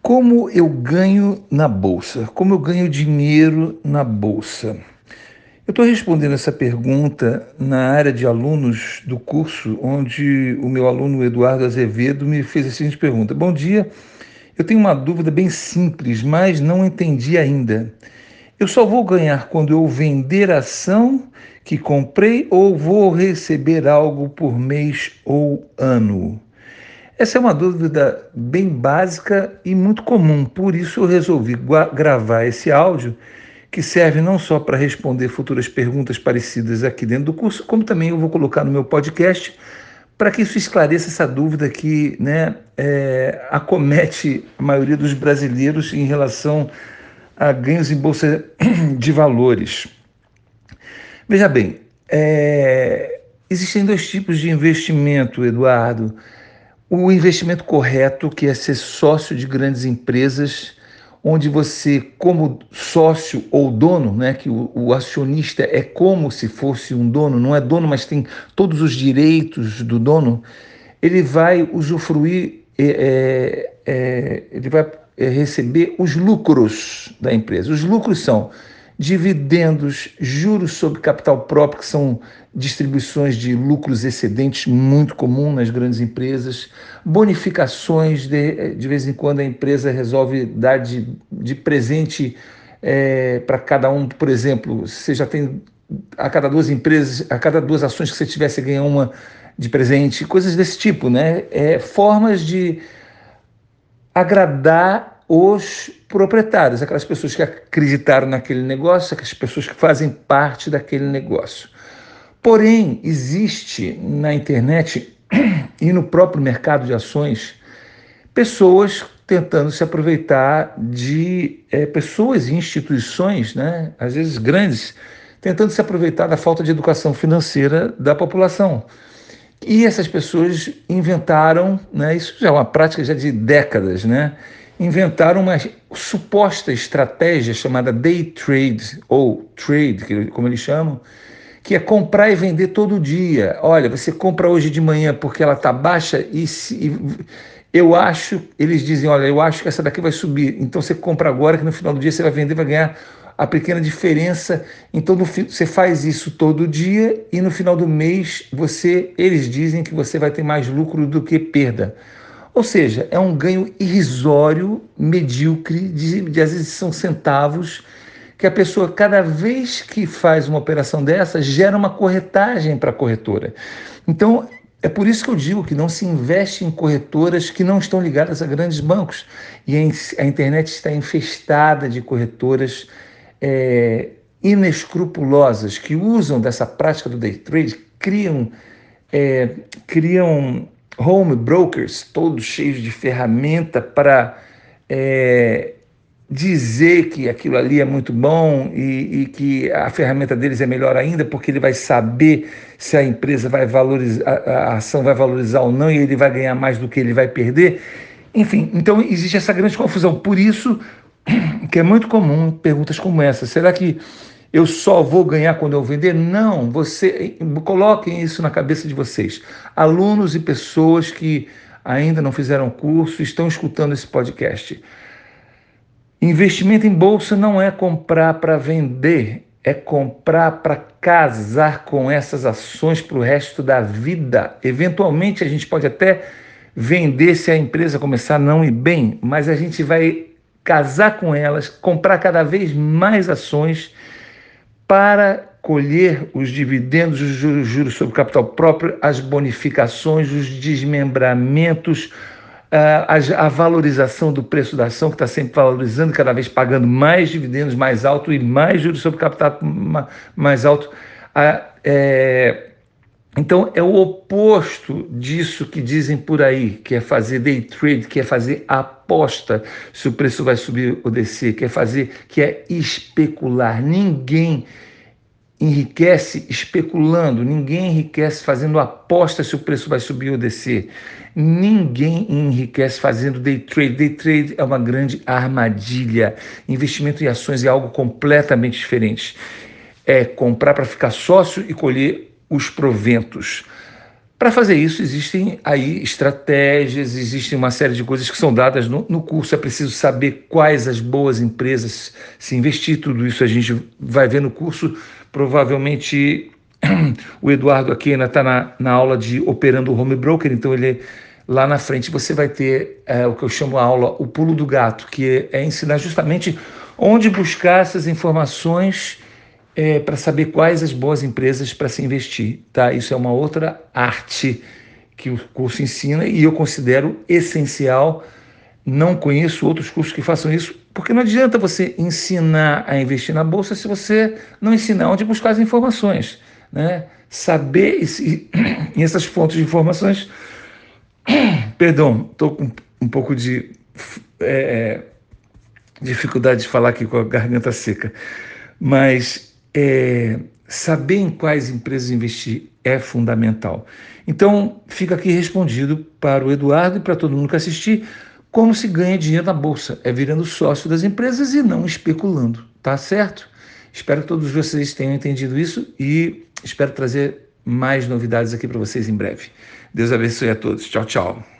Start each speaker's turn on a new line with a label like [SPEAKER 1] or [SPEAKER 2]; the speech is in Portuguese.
[SPEAKER 1] Como eu ganho na bolsa? Como eu ganho dinheiro na bolsa? Eu estou respondendo essa pergunta na área de alunos do curso, onde o meu aluno Eduardo Azevedo me fez a seguinte pergunta: Bom dia, eu tenho uma dúvida bem simples, mas não entendi ainda. Eu só vou ganhar quando eu vender a ação que comprei ou vou receber algo por mês ou ano? Essa é uma dúvida bem básica e muito comum, por isso eu resolvi gravar esse áudio que serve não só para responder futuras perguntas parecidas aqui dentro do curso, como também eu vou colocar no meu podcast para que isso esclareça essa dúvida que né, é, acomete a maioria dos brasileiros em relação a ganhos em bolsa de valores. Veja bem, é, existem dois tipos de investimento, Eduardo o investimento correto, que é ser sócio de grandes empresas, onde você, como sócio ou dono, né, que o, o, acionista é como se fosse um dono, não é dono, mas tem todos os direitos do dono, ele vai usufruir, é, é, é ele vai é, receber os lucros da empresa. Os lucros são dividendos, juros sobre capital próprio, que são distribuições de lucros excedentes muito comum nas grandes empresas, bonificações, de, de vez em quando a empresa resolve dar de, de presente é, para cada um, por exemplo, você já tem a cada duas empresas, a cada duas ações que você tivesse ganhar uma de presente, coisas desse tipo, né? É, formas de agradar os proprietários, aquelas pessoas que acreditaram naquele negócio, aquelas pessoas que fazem parte daquele negócio. Porém, existe na internet e no próprio mercado de ações pessoas tentando se aproveitar de é, pessoas e instituições, né, às vezes grandes, tentando se aproveitar da falta de educação financeira da população. E essas pessoas inventaram, né, isso já é uma prática já de décadas, né, inventaram uma suposta estratégia chamada day trade, ou trade, como eles chamam, que é comprar e vender todo dia. Olha, você compra hoje de manhã porque ela está baixa e, se, e eu acho, eles dizem, olha, eu acho que essa daqui vai subir. Então você compra agora que no final do dia você vai vender, vai ganhar a pequena diferença. Então você faz isso todo dia e no final do mês você, eles dizem que você vai ter mais lucro do que perda. Ou seja, é um ganho irrisório, medíocre, de, de às vezes são centavos, que a pessoa, cada vez que faz uma operação dessa, gera uma corretagem para a corretora. Então, é por isso que eu digo que não se investe em corretoras que não estão ligadas a grandes bancos. E a internet está infestada de corretoras é, inescrupulosas que usam dessa prática do day trade, criam, é, criam home brokers, todos cheios de ferramenta para é, dizer que aquilo ali é muito bom e, e, que a ferramenta deles é melhor ainda, porque ele vai saber se a empresa vai valorizar, a ação vai valorizar ou não, e ele vai ganhar mais do que ele vai perder. Enfim, então existe essa grande confusão. Por isso que é muito comum perguntas como essa. Será que eu só vou ganhar quando eu vender? Não, você coloquem isso na cabeça de vocês. Alunos e pessoas que ainda não fizeram curso estão escutando esse podcast. Investimento em bolsa não é comprar para vender, é comprar para casar com essas ações para o resto da vida. Eventualmente a gente pode até vender se a empresa começar a não ir bem, mas a gente vai casar com elas, comprar cada vez mais ações para colher os dividendos, os juros sobre capital próprio, as bonificações, os desmembramentos, a, valorização do preço da ação, que está sempre valorizando, cada vez pagando mais dividendos mais alto e mais juros sobre capital mais alto. É, então, é o oposto disso que dizem por aí, que é fazer day trade, que é fazer aposta se o preço vai subir ou descer, que é fazer, que é especular. Ninguém enriquece especulando, ninguém enriquece fazendo aposta se o preço vai subir ou descer. Ninguém enriquece fazendo day trade. Day trade é uma grande armadilha. Investimento em ações é algo completamente diferente. É comprar para ficar sócio e colher os proventos. Para fazer isso, existem aí estratégias, existem uma série de coisas que são dadas no, no, curso. É preciso saber quais as boas empresas se investir. Tudo isso a gente vai ver no curso. Provavelmente o Eduardo aqui ainda está na, na aula de operando o home broker, então ele lá na frente você vai ter é, o que eu chamo a aula o pulo do gato, que é ensinar justamente onde buscar essas informações é, para saber quais as boas empresas para se investir. Tá? Isso é uma outra arte que o curso ensina e eu considero essencial. Não conheço outros cursos que façam isso, porque não adianta você ensinar a investir na bolsa se você não ensinar onde buscar as informações. Né? Saber esse, essas fontes de informações. Perdão, estou com um pouco de é, dificuldade de falar aqui com a garganta seca, mas é, saber em quais empresas investir é fundamental. Então, fica aqui respondido para o Eduardo e para todo mundo que assistir como se ganha dinheiro na bolsa. É virando sócio das empresas e não especulando, tá certo? Espero que todos vocês tenham entendido isso e espero trazer mais novidades aqui para vocês em breve. Deus abençoe a todos. Tchau, tchau.